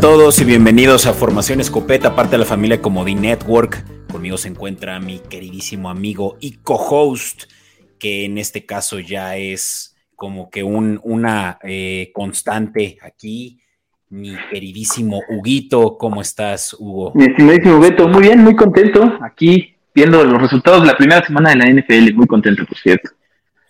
todos y bienvenidos a Formación Escopeta, parte de la familia Comodín Network. Conmigo se encuentra mi queridísimo amigo y co-host, que en este caso ya es como que un, una eh, constante aquí. Mi queridísimo Huguito, ¿cómo estás, Hugo? Mi estimadísimo Beto, muy bien, muy contento. Aquí viendo los resultados de la primera semana de la NFL, muy contento, por cierto.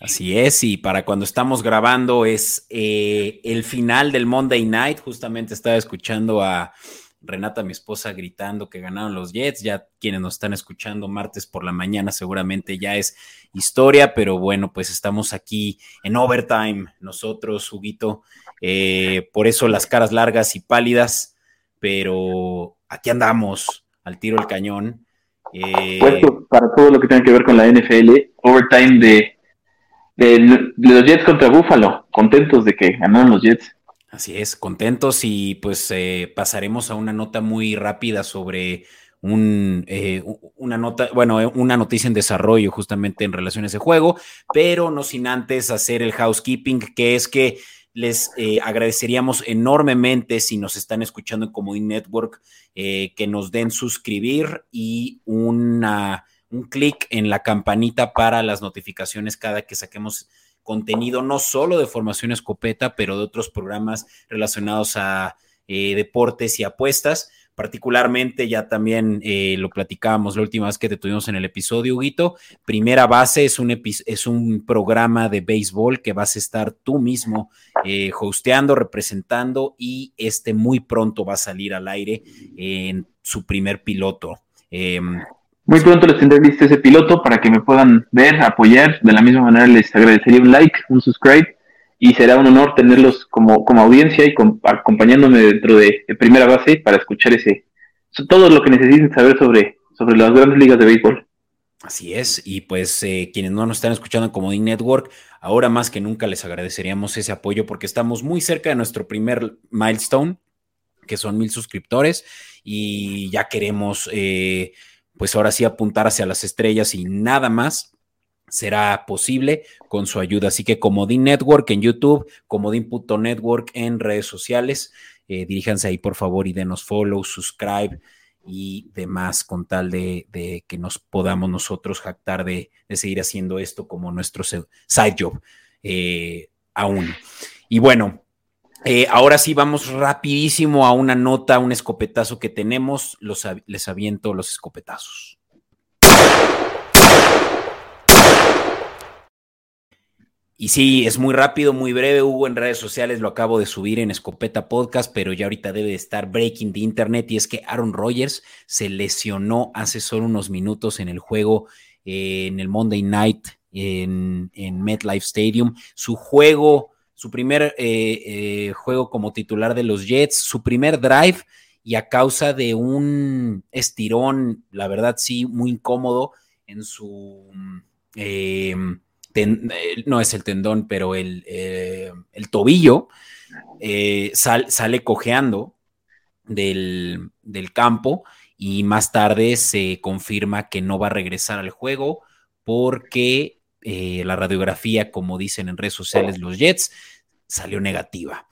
Así es, y para cuando estamos grabando es eh, el final del Monday Night. Justamente estaba escuchando a Renata, mi esposa, gritando que ganaron los Jets. Ya quienes nos están escuchando martes por la mañana seguramente ya es historia, pero bueno, pues estamos aquí en overtime nosotros, Huguito. Eh, por eso las caras largas y pálidas, pero aquí andamos al tiro del cañón. Eh, para todo lo que tenga que ver con la NFL, overtime de de, los Jets contra Buffalo, contentos de que ganaron los Jets. Así es, contentos y pues eh, pasaremos a una nota muy rápida sobre un, eh, una nota, bueno, eh, una noticia en desarrollo justamente en relación a ese juego, pero no sin antes hacer el housekeeping, que es que les agradeceríamos enormemente si nos están escuchando en Comodín Network, que nos den suscribir y una un clic en la campanita para las notificaciones cada que saquemos contenido, no solo de formación escopeta, pero de otros programas relacionados a eh, deportes y apuestas. Particularmente, ya también eh, lo platicábamos la última vez que te tuvimos en el episodio, Huguito. Primera base es un, es un programa de béisbol que vas a estar tú mismo eh, hosteando, representando y este muy pronto va a salir al aire en su primer piloto. Muy pronto les tendré listo ese piloto para que me puedan ver, apoyar. De la misma manera les agradecería un like, un subscribe y será un honor tenerlos como, como audiencia y acompañándome dentro de, primera base para escuchar ese todo lo que necesiten saber sobre, sobre las grandes ligas de béisbol. Así es, y pues eh, quienes no nos están escuchando en Comodín Network, ahora más que nunca les agradeceríamos ese apoyo porque estamos muy cerca de nuestro primer milestone, que son mil suscriptores, y ya queremos eh, pues ahora sí apuntar hacia las estrellas y nada más será posible con su ayuda. Así que Comodín Network en YouTube, Comodín.network en redes sociales, eh, diríjanse ahí por favor y denos follow, subscribe y demás con tal de, que nos podamos nosotros jactar de, seguir haciendo esto como nuestro side job eh, aún. Y bueno, eh, ahora sí vamos rapidísimo a una nota, un escopetazo que tenemos. Los, les aviento los escopetazos. Y sí, es muy rápido, muy breve. Hugo en redes sociales lo acabo de subir en Escopeta Podcast, pero ya ahorita debe de estar breaking de internet. Y es que Aaron Rodgers se lesionó hace solo unos minutos en el juego eh, en el Monday Night en, en MetLife Stadium. Su juego su primer eh, eh, juego como titular de los Jets, su primer drive y a causa de un estirón, la verdad sí, muy incómodo en su... Eh, no es el tendón, pero el, el tobillo, sale cojeando del, del campo y más tarde se confirma que no va a regresar al juego porque eh, la radiografía, como dicen en redes sociales los Jets, salió negativa.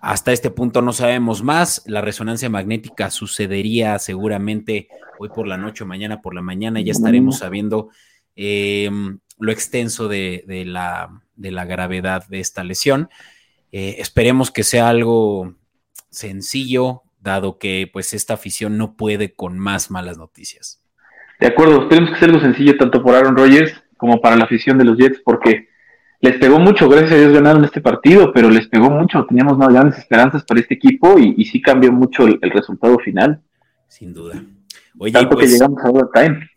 Hasta este punto no sabemos más. La resonancia magnética sucedería seguramente hoy por la noche o mañana por la mañana. Ya estaremos sabiendo em, lo extenso de, la, gravedad de esta lesión. Eh, esperemos que sea algo sencillo, dado que pues esta afición no puede con más malas noticias. De acuerdo, esperemos que sea algo sencillo tanto por Aaron Rodgers como para la afición de los Jets, porque les pegó mucho, gracias a Dios ganaron este partido, pero les pegó mucho, teníamos más grandes esperanzas para este equipo y, sí cambió mucho el, resultado final. Sin duda. Oye, Tanto que pues, llegamos a overtime.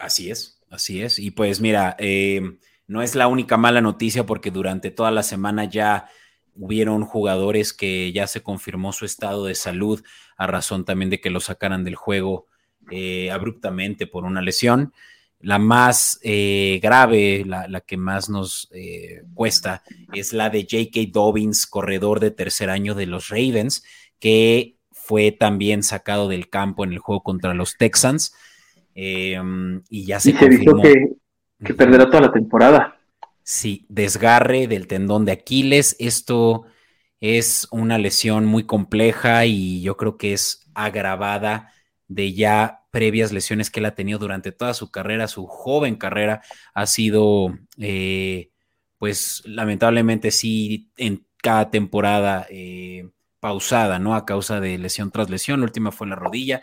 Así es, así es. Y pues mira, eh, no es la única mala noticia porque durante toda la semana ya hubieron jugadores que ya se confirmó su estado de salud a razón también de que lo sacaran del juego eh, abruptamente por una lesión. La más eh, grave, la, que más nos eh, cuesta, es la de J.K. Dobbins, corredor de tercer año de los Ravens, que fue también sacado del campo en el juego contra los Texans. Em, y ya se, confirmó. que, perderá toda la temporada. Sí, desgarre del tendón de Aquiles. Esto es una lesión muy compleja y yo creo que es agravada de ya previas lesiones que él ha tenido durante toda su carrera, su joven carrera, ha sido, eh, pues lamentablemente sí, en cada temporada eh, pausada, ¿no? A causa de lesión tras lesión, la última fue la rodilla,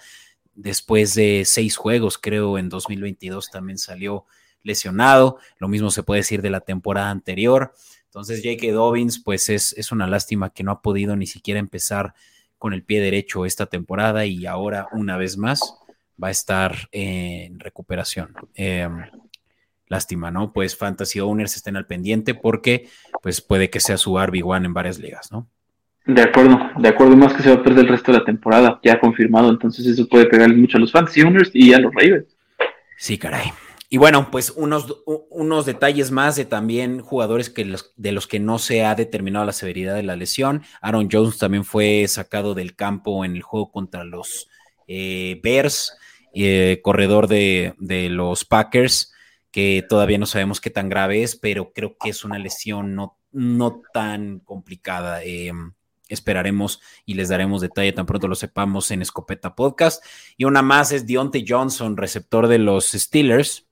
después de seis juegos, creo, en 2022 también salió lesionado, lo mismo se puede decir de la temporada anterior. Entonces, J.K. Dobbins, pues es, es una lástima que no ha podido ni siquiera empezar con el pie derecho esta temporada y ahora, una vez más, va a estar en recuperación. Em, lástima, ¿no? Pues Fantasy Owners estén al pendiente porque pues puede que sea su RB1 en varias ligas, ¿no? De acuerdo, de acuerdo, más que se va a perder el resto de la temporada, ya confirmado, entonces eso puede pegar mucho a los Fantasy Owners y a los Ravens. Sí, caray. Y bueno, pues unos, unos detalles más de también jugadores que de los que no se ha determinado la severidad de la lesión. Aaron Jones también fue sacado del campo en el juego contra los eh, Bears, eh, corredor de, los Packers, que todavía no sabemos qué tan grave es, pero creo que es una lesión no, no tan complicada. Em, esperaremos y les daremos detalle tan pronto lo sepamos en Escopeta Podcast. Y una más es Deontay Johnson, receptor de los Steelers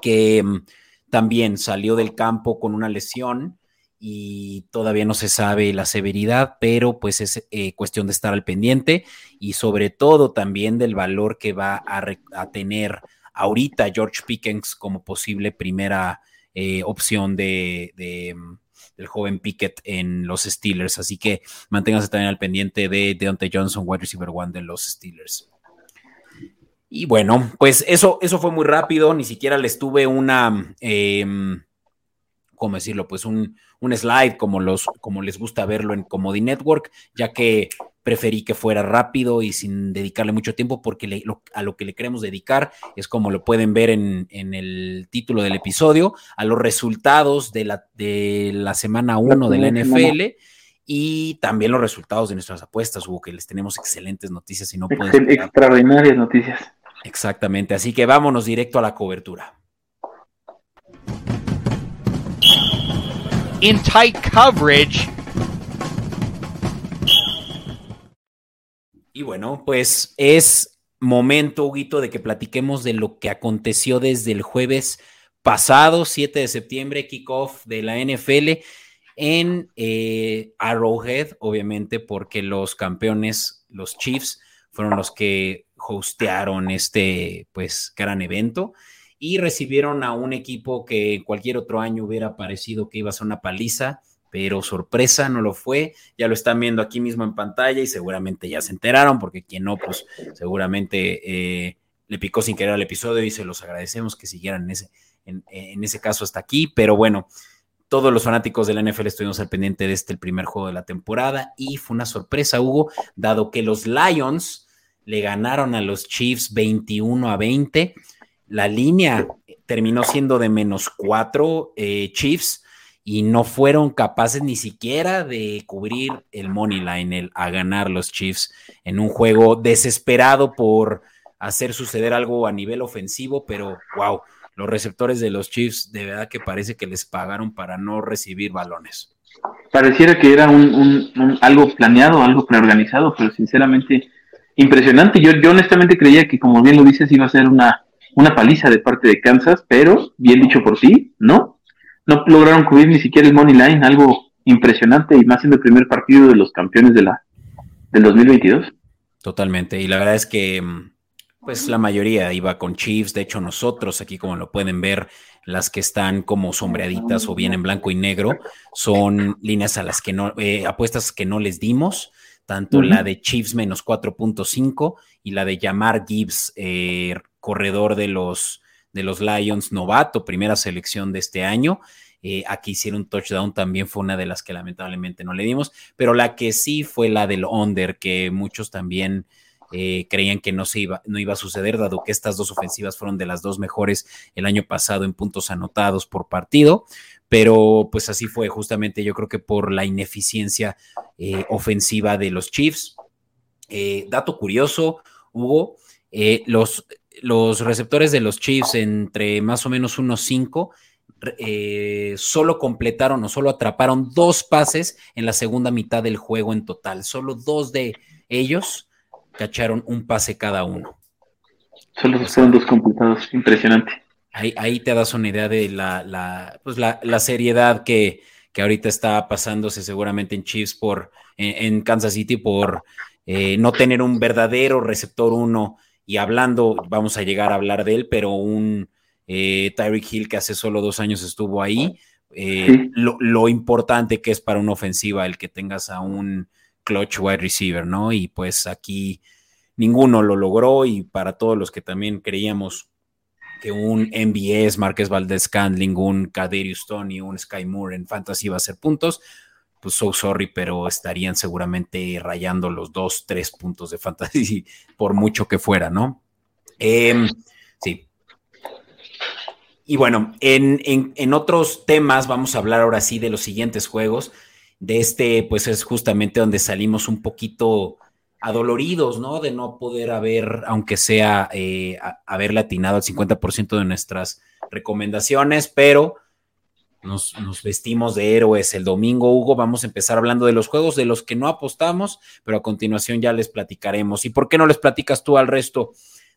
que mm, también salió del campo con una lesión y todavía no se sabe la severidad, pero pues es eh, cuestión de estar al pendiente y sobre todo también del valor que va a, tener ahorita George Pickens como posible primera eh, opción de, mm, del joven Pickett en los Steelers. Así que manténganse también al pendiente de Deontay Johnson, wide receiver one de los Steelers. Y bueno, pues eso, eso fue muy rápido, ni siquiera les tuve una, em, ¿cómo decirlo? Pues un, un, slide como, los, como les gusta verlo en Comedy Network, ya que preferí que fuera rápido y sin dedicarle mucho tiempo, porque a lo que le queremos dedicar es como lo pueden ver en, en el título del episodio, a los resultados de la, de la semana 1 de la NFL y también los resultados de nuestras apuestas, Hugo, que les tenemos excelentes noticias y no. Extraordinarias noticias. Exactamente, así que vámonos directo a la cobertura. In tight coverage. Y bueno, pues es momento, Huguito, de que platiquemos de lo que aconteció desde el jueves pasado, 7 de septiembre, kickoff de la NFL en eh, Arrowhead, obviamente, porque los campeones, los Chiefs, fueron los que hostearon este pues gran evento y recibieron a un equipo que cualquier otro año hubiera parecido que iba a ser una paliza, pero sorpresa no lo fue. Ya lo están viendo aquí mismo en pantalla y seguramente ya se enteraron, porque quien no, pues seguramente eh, le picó sin querer al episodio y se los agradecemos que siguieran en ese, en, en ese caso hasta aquí. Pero bueno, todos los fanáticos de la NFL estuvimos al pendiente de este el primer juego de la temporada y fue una sorpresa, Hugo, dado que los Lions le ganaron a los Chiefs 21 a 20. La línea terminó siendo de menos 4 eh, Chiefs y no fueron capaces ni siquiera de cubrir el money line, el, a ganar los Chiefs en un juego desesperado por hacer suceder algo a nivel ofensivo, pero wow, los receptores de los Chiefs de verdad que parece que les pagaron para no recibir balones. Pareciera que era un algo planeado, algo preorganizado, pero sinceramente impresionante. Yo, yo honestamente creía que, como bien lo dices, iba a ser una, una paliza de parte de Kansas, pero, bien dicho por ti, ¿no? No lograron cubrir ni siquiera el money line, algo impresionante y más en el primer partido de los campeones de la del 2022. Totalmente, y la verdad es que mm, pues la mayoría iba con Chiefs, de hecho nosotros aquí como lo pueden ver, las que están como sombreaditas o bien en blanco y negro, son líneas a las que no, eh, apuestas que no les dimos, tanto la de Chiefs menos 4.5 y la de Yamar Gibbs, eh, corredor de los, de los Lions, novato, primera selección de este año. Eh, aquí hicieron un touchdown, también fue una de las que lamentablemente no le dimos, pero la que sí fue la del under, que muchos también eh, creían que no, se iba, no iba a suceder, dado que estas dos ofensivas fueron de las dos mejores el año pasado en puntos anotados por partido pero pues así fue justamente yo creo que por la ineficiencia eh, ofensiva de los Chiefs. Eh, dato curioso, Hugo, eh, los, los receptores de los Chiefs entre más o menos unos cinco solo completaron o solo atraparon dos pases en la segunda mitad del juego en total. Solo dos de ellos cacharon un pase cada uno. Solo fueron dos completados, impresionante. Ahí, te das una idea de la, la, pues la, seriedad que, que, ahorita está pasándose seguramente en Chiefs por, en, Kansas City por eh, no tener un verdadero receptor uno y hablando, vamos a llegar a hablar de él, pero un eh, Tyreek Hill que hace solo dos años estuvo ahí, eh, lo, lo, importante que es para una ofensiva el que tengas a un clutch wide receiver, ¿no? Y pues aquí ninguno lo logró y para todos los que también creíamos que un MBS, Marqués Valdez Scandling, un Kaderius Tony, un Sky Moore en Fantasy va a ser puntos, pues so sorry, pero estarían seguramente rayando los dos, tres puntos de Fantasy por mucho que fuera, ¿no? Em, sí. Y bueno, en, en otros temas vamos a hablar ahora sí de los siguientes juegos. De este, pues es justamente donde salimos un poquito adoloridos, ¿no? De no poder haber, aunque sea, eh, haber latinado al 50% de nuestras recomendaciones, pero nos, vestimos de héroes el domingo, Hugo. Vamos a empezar hablando de los juegos de los que no apostamos, pero a continuación ya les platicaremos. ¿Y por qué no les platicas tú al resto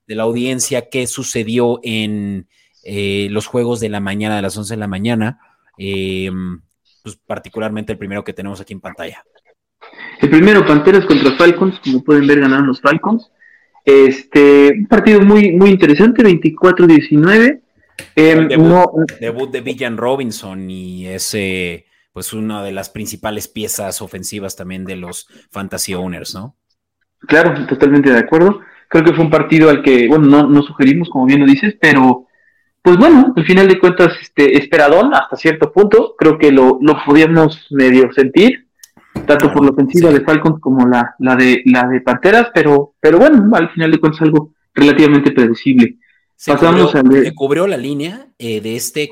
de la audiencia qué sucedió en eh, los juegos de la mañana, de las 11 de la mañana? Eh, pues particularmente el primero que tenemos aquí en pantalla. El primero, Panteras contra Falcons, como pueden ver, ganaron los Falcons. Este, un partido muy, muy interesante, 24-19. Em, debut, debut, de Villan Robinson y ese, pues una de las principales piezas ofensivas también de los Fantasy Owners, ¿no? Claro, totalmente de acuerdo. Creo que fue un partido al que, bueno, no, no sugerimos, como bien lo dices, pero pues bueno, al final de cuentas, este, esperadón hasta cierto punto, creo que lo, lo podíamos medio sentir, tanto por la ofensiva de Falcons como la, la, de, la de Panteras, pero, pero bueno, al final de cuentas algo relativamente predecible. Se Pasamos cubrió, cubrió la línea eh, de este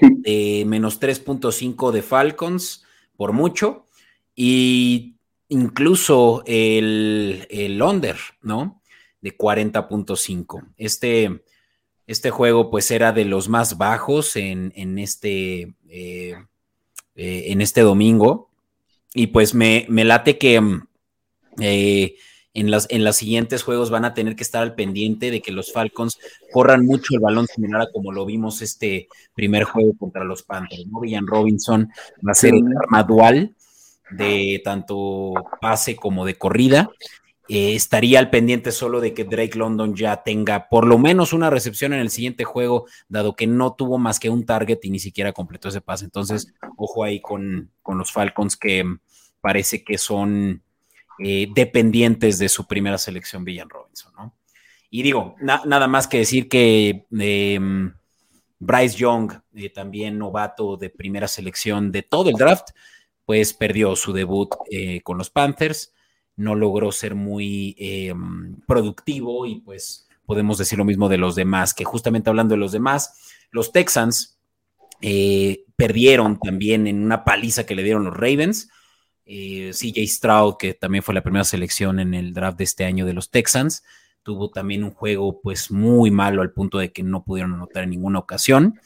menos 3.5 de Falcons por mucho y incluso el, el under, ¿no? De 40.5. Este, este juego pues era de los más bajos en, en este, eh, eh, en este domingo y pues me, late que mm, eh, en, las, en los siguientes juegos van a tener que estar al pendiente de que los Falcons corran mucho el balón similar a como lo vimos este primer juego contra los Panthers. ¿no? Villan Robinson va a ser el arma dual de tanto pase como de corrida. Eh, estaría al pendiente solo de que Drake London ya tenga por lo menos una recepción en el siguiente juego, dado que no tuvo más que un target y ni siquiera completó ese pase. Entonces, ojo ahí con, los Falcons que parece que son eh, dependientes de su primera selección, Villan Robinson, ¿no? Y digo, nada más que decir que em, Bryce Young, eh, también novato de primera selección de todo el draft, pues perdió su debut con los Panthers no logró ser muy em, productivo y pues podemos decir lo mismo de los demás, que justamente hablando de los demás, los Texans eh, perdieron también en una paliza que le dieron los Ravens. Eh, CJ Stroud, que también fue la primera selección en el draft de este año de los Texans, tuvo también un juego pues muy malo al punto de que no pudieron anotar en ninguna ocasión.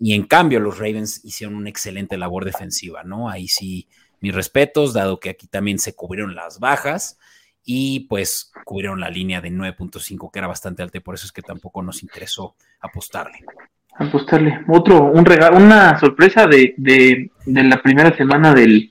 Y en cambio los Ravens hicieron una excelente labor defensiva, ¿no? Ahí sí mis respetos, dado que aquí también se cubrieron las bajas y pues cubrieron la línea de 9.5, que era bastante alta y por eso es que tampoco nos interesó apostarle. Apostarle. Otro, un regalo, una sorpresa de, de, la primera semana del,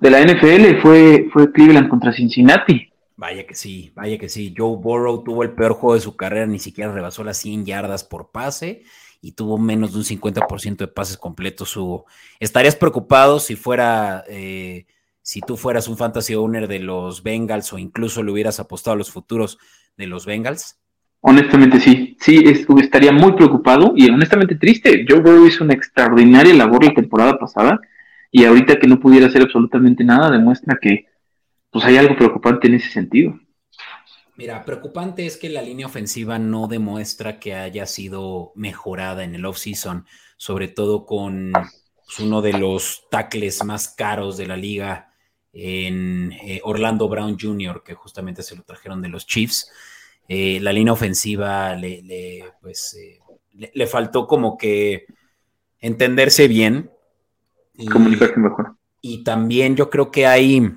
de la NFL fue, fue Cleveland contra Cincinnati. Vaya que sí, vaya que sí. Joe Burrow tuvo el peor juego de su carrera, ni siquiera rebasó las 100 yardas por pase y tuvo menos de un 50% de pases completos, Hugo. ¿Estarías preocupado si fuera, eh, si tú fueras un fantasy owner de los Bengals o incluso le hubieras apostado a los futuros de los Bengals? Honestamente sí, sí, estaría muy preocupado y honestamente triste. Joe Burrow hizo una extraordinaria labor la temporada pasada y ahorita que no pudiera hacer absolutamente nada demuestra que pues hay algo preocupante en ese sentido. Mira, preocupante es que la línea ofensiva no demuestra que haya sido mejorada en el offseason, sobre todo con pues, uno de los tackles más caros de la liga en eh, Orlando Brown Jr., que justamente se lo trajeron de los Chiefs. Eh, la línea ofensiva le, pues, eh, le, faltó como que entenderse bien. Y, Comunicarse mejor. Y también yo creo que hay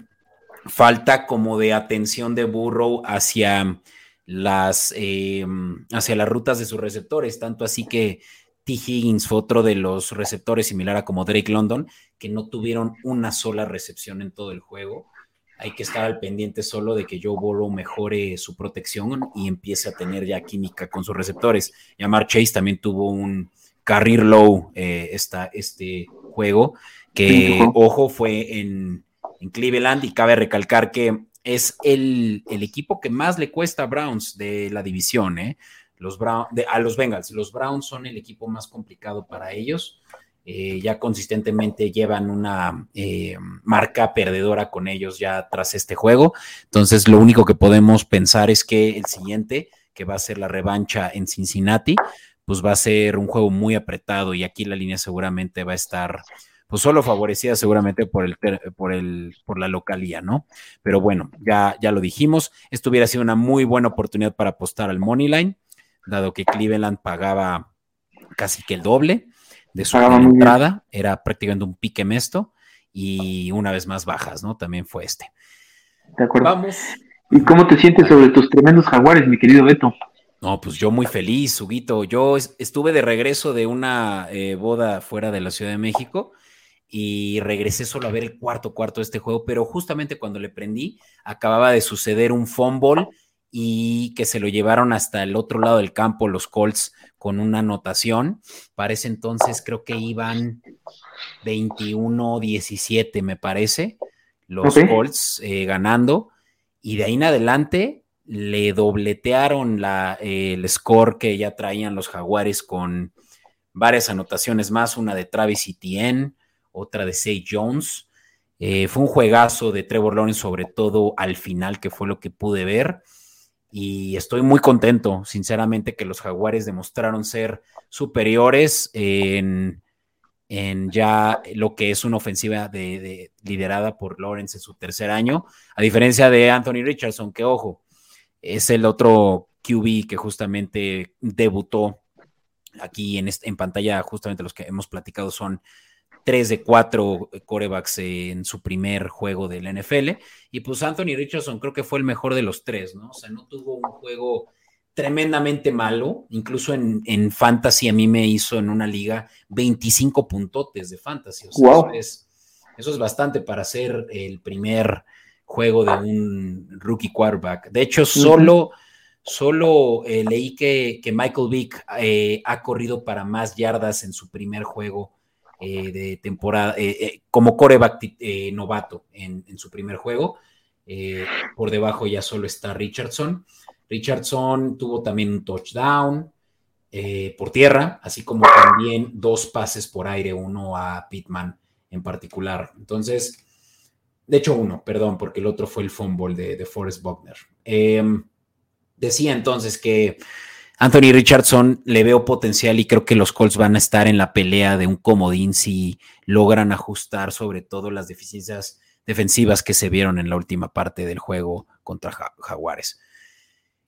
falta como de atención de Burrow hacia las, eh, hacia las rutas de sus receptores, tanto así que T. Higgins fue otro de los receptores similar a como Drake London, que no tuvieron una sola recepción en todo el juego. Hay que estar al pendiente solo de que Joe Burrow mejore su protección y empiece a tener ya química con sus receptores. Yamar Chase también tuvo un career low eh, este juego, que, ojo, fue en, en Cleveland y cabe recalcar que es el, equipo que más le cuesta a Browns de la división, ¿eh? Los a los Bengals. Los Browns son el equipo más complicado para ellos. Eh, ya consistentemente llevan una eh, marca perdedora con ellos ya tras este juego. Entonces, lo único que podemos pensar es que el siguiente, que va a ser la revancha en Cincinnati, pues va a ser un juego muy apretado y aquí la línea seguramente va a estar pues solo favorecida seguramente por el, por el, por la localía, ¿no? Pero bueno, ya, ya lo dijimos, esto hubiera sido una muy buena oportunidad para apostar al money line, dado que Cleveland pagaba casi que el doble de su entrada, era prácticamente un pique mesto y una vez más bajas, ¿no? También fue este. De acuerdo. Vamos. ¿Y cómo te sientes sobre tus tremendos jaguares, mi querido Beto? No, pues yo muy feliz, Huguito. Yo estuve de regreso de una eh, boda fuera de la Ciudad de México y regresé solo a ver el cuarto cuarto de este juego, pero justamente cuando le prendí, acababa de suceder un fumble y que se lo llevaron hasta el otro lado del campo los Colts con una anotación. Para ese entonces creo que iban 21-17, me parece, los Colts eh, ganando. Y de ahí en adelante le dobletearon la, el score que ya traían los Jaguares con varias anotaciones más, una de Travis Etienne, otra de Say Jones. Eh, fue un juegazo de Trevor Lawrence, sobre todo al final, que fue lo que pude ver. Y estoy muy contento, sinceramente, que los Jaguares demostraron ser superiores en, ya lo que es una ofensiva de, liderada por Lawrence en su tercer año, a diferencia de Anthony Richardson, que ojo, es el otro QB que justamente debutó aquí en, en pantalla, justamente los que hemos platicado son tres de cuatro corebacks en su primer juego del NFL. Y pues Anthony Richardson creo que fue el mejor de los tres, ¿no? O sea, no tuvo un juego tremendamente malo, incluso en, en fantasy a mí me hizo en una liga 25 puntotes de fantasy. O sea, eso, es, eso es bastante para ser el primer juego de un rookie quarterback. De hecho, solo, solo eh, leí que, que, Michael Vick eh, ha corrido para más yardas en su primer juego eh, de temporada, como coreback novato en, su primer juego. por debajo ya solo está Richardson. Richardson tuvo también un touchdown por tierra, así como también dos pases por aire, uno a Pittman en particular. Entonces, de hecho uno, perdón, porque el otro fue el fumble de, Forrest Buckner. Em, decía entonces que Anthony Richardson le veo potencial y creo que los Colts van a estar en la pelea de un comodín si logran ajustar sobre todo las deficiencias defensivas que se vieron en la última parte del juego contra Jaguares.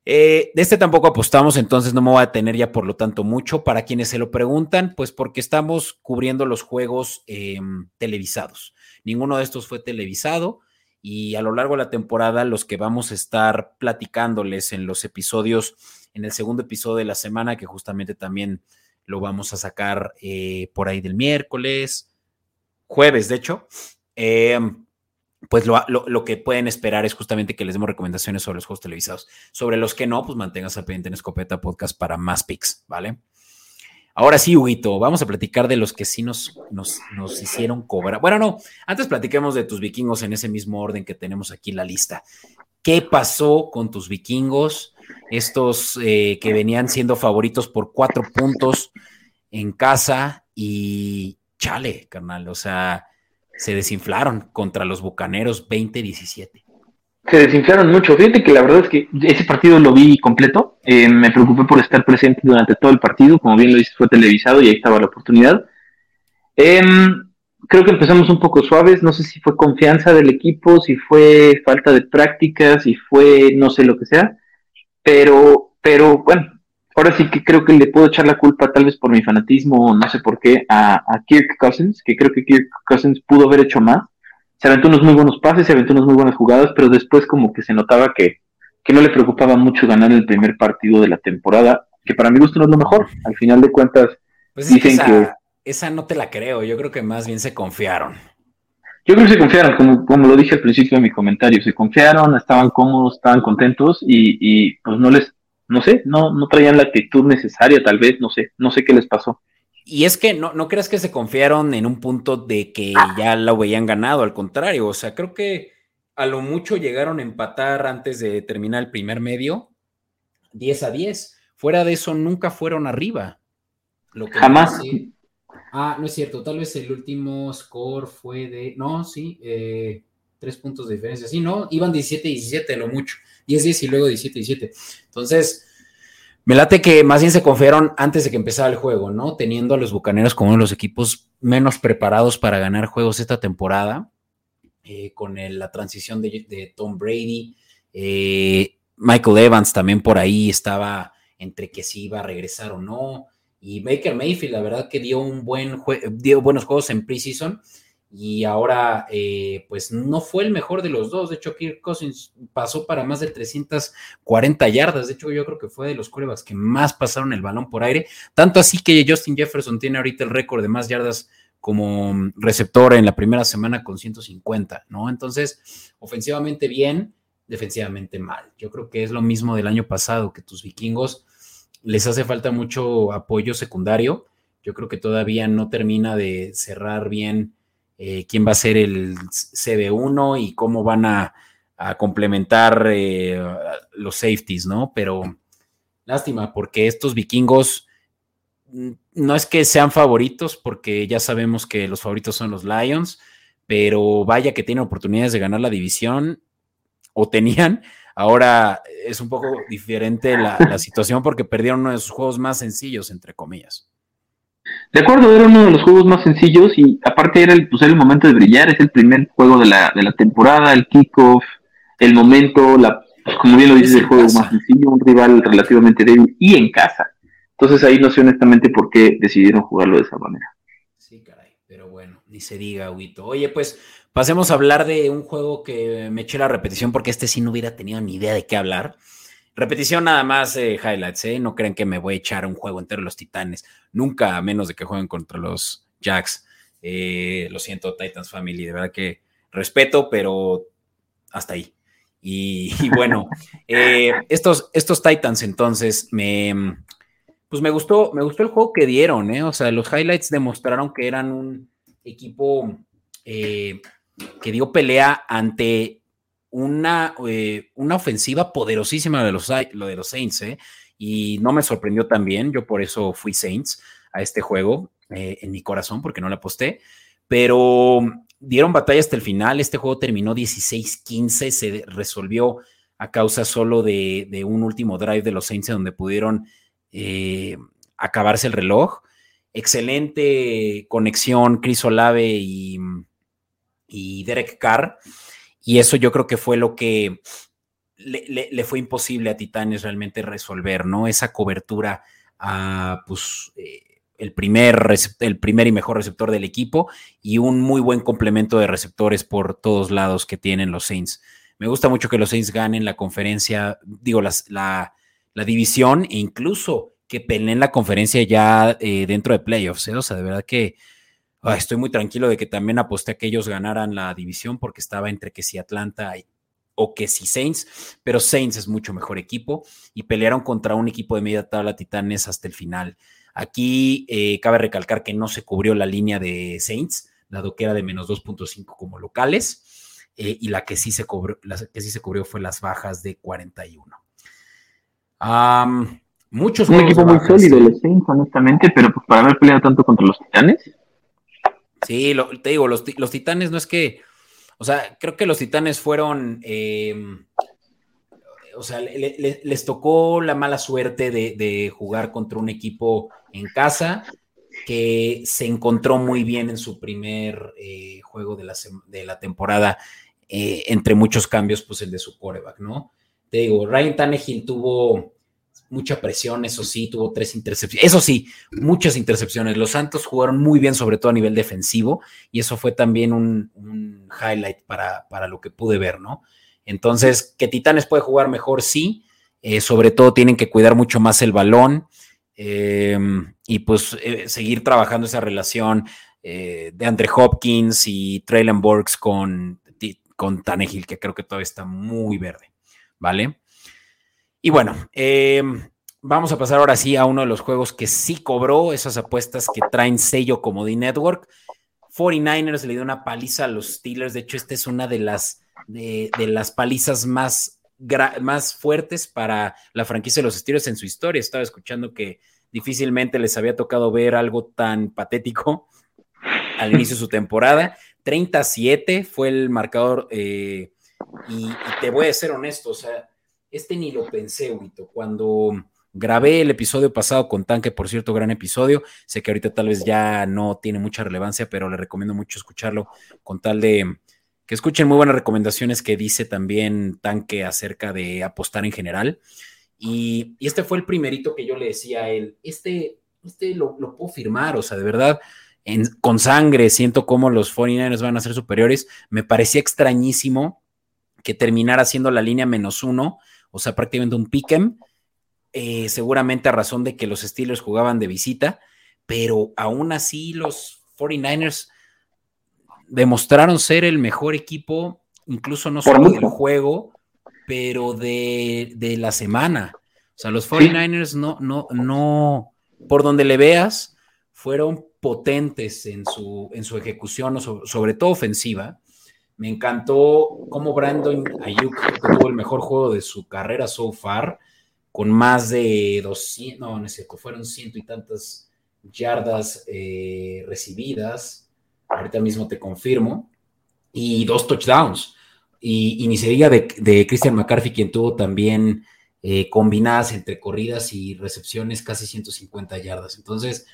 Eh, de este tampoco apostamos, entonces no me voy a tener ya por lo tanto mucho. Para quienes se lo preguntan, pues porque estamos cubriendo los juegos em, televisados. Ninguno de estos fue televisado y a lo largo de la temporada los que vamos a estar platicándoles en los episodios en el segundo episodio de la semana, que justamente también lo vamos a sacar eh, por ahí del miércoles, jueves, de hecho. Eh, pues lo, que pueden esperar es justamente que les demos recomendaciones sobre los juegos televisados. Sobre los que no, pues manténganse al pendiente en Escopeta Podcast para más pics, ¿vale? Ahora sí, Huguito, vamos a platicar de los que sí nos, nos, hicieron cobrar. Bueno, no, antes platiquemos de tus vikingos en ese mismo orden que tenemos aquí la lista. ¿Qué pasó con tus vikingos? estos eh, que venían siendo favoritos por cuatro puntos en casa y chale, carnal, o sea, se desinflaron contra los Bucaneros 20-17. Se desinflaron mucho. Fíjate que la verdad es que ese partido lo vi completo. Eh, me preocupé por estar presente durante todo el partido. Como bien lo dices, fue televisado y ahí estaba la oportunidad. Em, creo que empezamos un poco suaves. No sé si fue confianza del equipo, si fue falta de práctica, si fue no sé lo que sea. Pero, pero bueno, ahora sí que creo que le puedo echar la culpa, tal vez por mi fanatismo, no sé por qué, a, a Kirk Cousins, que creo que Kirk Cousins pudo haber hecho más. Se aventó unos muy buenos pases, se aventó unas muy buenas jugadas, pero después como que se notaba que, que no le preocupaba mucho ganar el primer partido de la temporada, que para mi gusto no es lo mejor. Al final de cuentas, pues dicen que, esa, no te la creo, yo creo que más bien se confiaron. Yo creo que se confiaron, como, como lo dije al principio de mi comentario, se confiaron, estaban cómodos, estaban contentos y, y pues no les, no sé, no, no traían la actitud necesaria, tal vez, no sé, no sé qué les pasó. Y es que no, no creas que se confiaron en un punto de que ya lo habían ganado, al contrario, o sea, creo que a lo mucho llegaron a empatar antes de terminar el primer medio, 10 a 10. Fuera de eso, nunca fueron arriba. Lo que Jamás. ah, no es cierto, tal vez el último score fue de, no, sí, eh, tres puntos de diferencia, sí, no, iban 17 17, lo mucho, 10 10 y luego 17 17. Entonces, me late que más bien se confiaron antes de que empezara el juego, ¿no? Teniendo a los Bucaneros como uno de los equipos menos preparados para ganar juegos esta temporada, eh, con la transición de, Tom Brady. Eh, Michael Evans también por ahí estaba entre que si iba a regresar o no. Y Baker Mayfield, la verdad que dio un buen dio buenos juegos en preseason y ahora eh, pues no fue el mejor de los dos. De hecho, Kirk Cousins pasó para más de 340 yardas. De hecho, yo creo que fue de los corebacks que más pasaron el balón por aire. Tanto así que Justin Jefferson tiene ahorita el récord de más yardas como receptor en la primera semana con 150, ¿no? Entonces, ofensivamente bien, defensivamente mal. Yo creo que es lo mismo del año pasado, que tus vikingos les hace falta mucho apoyo secundario. Yo creo que todavía no termina de cerrar bien eh, quién va a ser el CB1 y cómo van a, complementar eh, los safeties, ¿no? Pero lástima, porque estos vikingos mm, no es que sean favoritos, porque ya sabemos que los favoritos son los Lions, pero vaya que tienen oportunidades de ganar la división, o tenían. Ahora es un poco diferente la, la situación porque perdieron uno de sus juegos más sencillos, entre comillas. De acuerdo, era uno de los juegos más sencillos y aparte era el, pues el momento de brillar, es el primer juego de la, de la temporada, el kickoff, el momento, la, pues, como bien lo dices, el juego más sencillo, un rival relativamente débil y en casa. Entonces ahí no sé honestamente por qué decidieron jugarlo de esa manera. Sí, caray, pero bueno, ni se diga, Huito. Oye, pues pasemos a hablar de un juego que me eché la repetición porque este sí no hubiera tenido ni idea de qué hablar. Repetición nada más, eh, highlights, ¿eh? No crean que me voy a echar un juego entero los Titanes. Nunca, a menos de que jueguen contra los Jacks. Eh, lo siento, Titans Family, de verdad que respeto, pero hasta ahí. Y, bueno, eh, estos, estos Titans entonces me, pues me gustó, me gustó el juego que dieron, ¿eh? O sea, los highlights demostraron que eran un equipo que dio pelea ante una, eh, una ofensiva poderosísima de los, lo de los Saints, ¿eh? y no me sorprendió también, yo por eso fui Saints a este juego eh, en mi corazón, porque no la aposté, pero dieron batalla hasta el final, este juego terminó 16-15, se resolvió a causa solo de, un último drive de los Saints donde pudieron acabarse el reloj. Excelente conexión, Chris Olave y, y Derek Carr. Y eso yo creo que fue lo que le, fue imposible a Titanes realmente resolver, ¿no? Esa cobertura a, pues, eh, el, primer el primer y mejor receptor del equipo y un muy buen complemento de receptores por todos lados que tienen los Saints. Me gusta mucho que los Saints ganen la conferencia, digo, la, la división e incluso que peleen la conferencia ya eh, dentro de playoffs. ¿eh? O sea, de verdad que estoy muy tranquilo de que también aposté a que ellos ganaran la división porque estaba entre que si Atlanta o que si Saints, pero Saints es mucho mejor equipo y pelearon contra un equipo de media tabla Titanes hasta el final. Aquí eh, cabe recalcar que no se cubrió la línea de Saints, dado que era de menos 2.5 como locales, eh, y la que, sí se cubrió, la que sí se cubrió fue las bajas de 41. muchos un equipo muy sólido los Saints, honestamente, pero pues para haber peleado tanto contra los Titanes, Sí, te digo, los, titanes no es que, o sea, creo que los titanes fueron, em, o sea, les tocó la mala suerte de, jugar contra un equipo en casa que se encontró muy bien en su primer eh, juego de la, de la temporada, eh, entre muchos cambios, pues el de su quarterback, ¿no? Te digo, Ryan Tannehill tuvo mucha presión, eso sí, tuvo tres intercepciones, eso sí, muchas intercepciones. Los Santos jugaron muy bien, sobre todo a nivel defensivo, y eso fue también un, highlight para, para, lo que pude ver, ¿no? Entonces, que Titanes puede jugar mejor, sí, eh, sobre todo tienen que cuidar mucho más el balón em, y pues eh, seguir trabajando esa relación eh, de Andre Hopkins y Traylon Burks con, con Tannehill, que creo que todavía está muy verde, ¿vale? Y bueno, em, vamos a pasar ahora sí a uno de los juegos que sí cobró esas apuestas que traen sello como The Network. 49ers le dio una paliza a los Steelers. De hecho, esta es una de las, de, las palizas más, más fuertes para la franquicia de los Steelers en su historia. Estaba escuchando que difícilmente les había tocado ver algo tan patético al inicio de su temporada. 37 fue el marcador. Eh, y, y, te voy a ser honesto, o sea, este ni lo pensé, Huito. Cuando grabé el episodio pasado con Tanque, por cierto, gran episodio. Sé que ahorita tal vez ya no tiene mucha relevancia, pero le recomiendo mucho escucharlo con tal de que escuchen muy buenas recomendaciones que dice también Tanque acerca de apostar en general. Y, este fue el primerito que yo le decía a él. Este, este lo, puedo firmar, o sea, de verdad. con sangre, siento como los 49ers van a ser superiores. Me parecía extrañísimo que terminara siendo la línea menos uno o sea, prácticamente un pick'em, eh, seguramente a razón de que los Steelers jugaban de visita, pero aún así los 49ers demostraron ser el mejor equipo, incluso no solo del juego, pero de, la semana. O sea, los 49ers no, no, no, por donde le veas, fueron potentes en su, en su ejecución, sobre todo ofensiva. Me encantó cómo Brandon Ayuk tuvo el mejor juego de su carrera so far, con más de 200, no, no es cierto, fueron ciento y tantas yardas eh, recibidas. Ahorita mismo te confirmo. Y dos touchdowns. Y, ni se diga de, Christian McCarthy, quien tuvo también eh, combinadas entre corridas y recepciones casi 150 yardas. Entonces,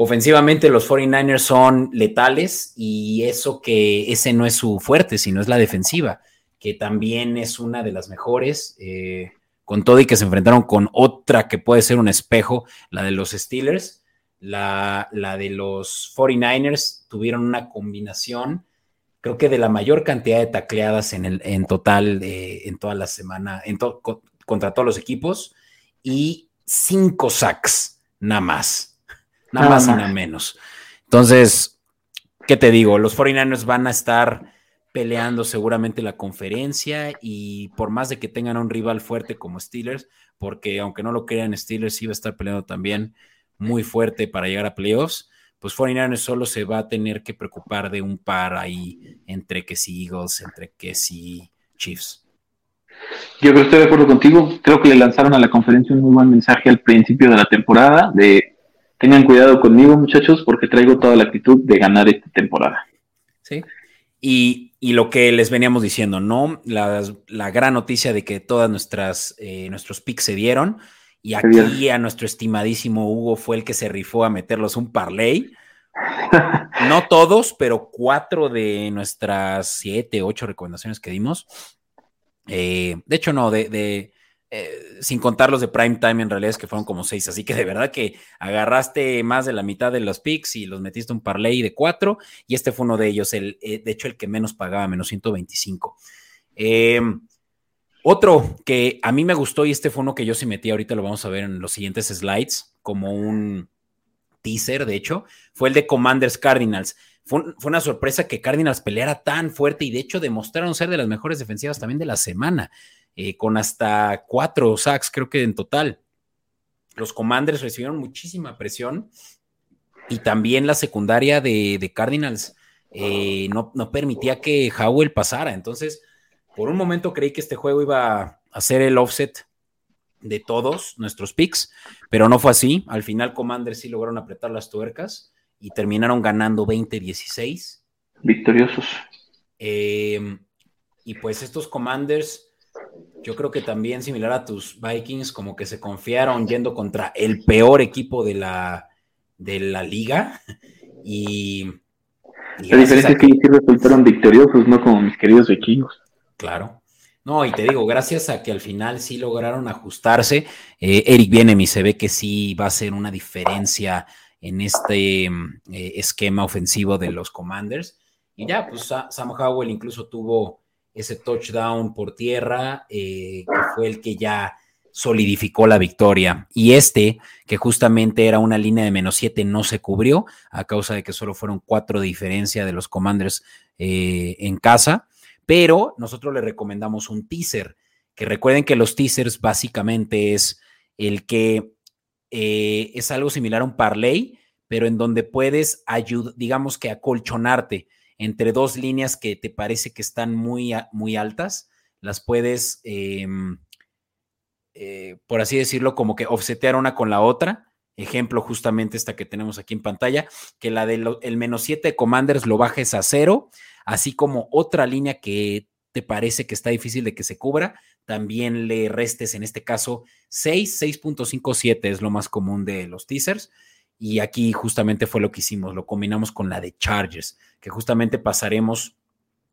ofensivamente los 49ers son letales y eso que ese no es su fuerte, sino es la defensiva, que también es una de las mejores, eh, con todo y que se enfrentaron con otra que puede ser un espejo, la de los Steelers, la, la de los 49ers tuvieron una combinación, creo que de la mayor cantidad de tacleadas en, el, en total en toda la semana, en contra todos los equipos, y cinco sacks, nada más nada más y nada menos. Entonces, ¿qué te digo? Los 49ers van a estar peleando seguramente la conferencia y por más de que tengan un rival fuerte como Steelers, porque aunque no lo crean, Steelers iba a estar peleando también muy fuerte para llegar a playoffs, pues 49ers solo se va a tener que preocupar de un par ahí entre que si Eagles, entre que si Chiefs. Yo creo que estoy de acuerdo contigo. Creo que le lanzaron a la conferencia un muy buen mensaje al principio de la temporada de tengan cuidado conmigo, muchachos, porque traigo toda la actitud de ganar esta temporada. Sí. Y, lo que les veníamos diciendo, ¿no? La, gran noticia de que todas nuestras eh, nuestros picks se dieron. Y aquí a nuestro estimadísimo Hugo fue el que se rifó a meterlos un parlay. No todos, pero cuatro de nuestras siete, ocho recomendaciones que dimos. Eh, de hecho, no, de, eh, sin contar los de prime time, en realidad es que fueron como seis. Así que de verdad que agarraste más de la mitad de los picks y los metiste un parlay de cuatro. Y este fue uno de ellos, el, eh, de hecho, el que menos pagaba, menos 125. Em, otro que a mí me gustó y este fue uno que yo sí metí, ahorita lo vamos a ver en los siguientes slides, como un teaser, de hecho, fue el de Commanders Cardinals. Fue, fue, una sorpresa que Cardinals peleara tan fuerte y de hecho demostraron ser de las mejores defensivas también de la semana. Eh, con hasta cuatro sacks, creo que en total. Los Commanders recibieron muchísima presión y también la secundaria de, Cardinals eh, no, permitía que Howell pasara. Entonces, por un momento creí que este juego iba a ser el offset de todos nuestros picks, pero no fue así. Al final, Commanders sí lograron apretar las tuercas y terminaron ganando 20-16. Victoriosos. Eh, y pues estos Commanders yo creo que también similar a tus Vikings, como que se confiaron yendo contra el peor equipo de la, de la liga. Y, la diferencia es que ellos sí resultaron victoriosos, no como mis queridos vikingos. Claro. No, y te digo, gracias a que al final sí lograron ajustarse, eh, Eric Bienemi se ve que sí va a ser una diferencia en este eh, esquema ofensivo de los Commanders. Y ya, pues Sam Howell incluso tuvo ese touchdown por tierra, eh, que fue el que ya solidificó la victoria. Y este, que justamente era una línea de menos siete, no se cubrió a causa de que solo fueron cuatro diferencia de los Commanders en casa pero nosotros le recomendamos un teaser, que recuerden que los teasers básicamente es el que eh, es algo similar a un parlay, pero en donde puedes digamos que acolchonarte entre dos líneas que te parece que están muy, muy altas, las puedes, em, eh, por así decirlo, como que offsetear una con la otra. Ejemplo, justamente esta que tenemos aquí en pantalla, que la del menos 7 de Commanders lo bajes a cero así como otra línea que te parece que está difícil de que se cubra, también le restes en este caso 6, 6.57 es lo más común de los teasers. Y aquí justamente fue lo que hicimos, lo combinamos con la de Chargers, que justamente pasaremos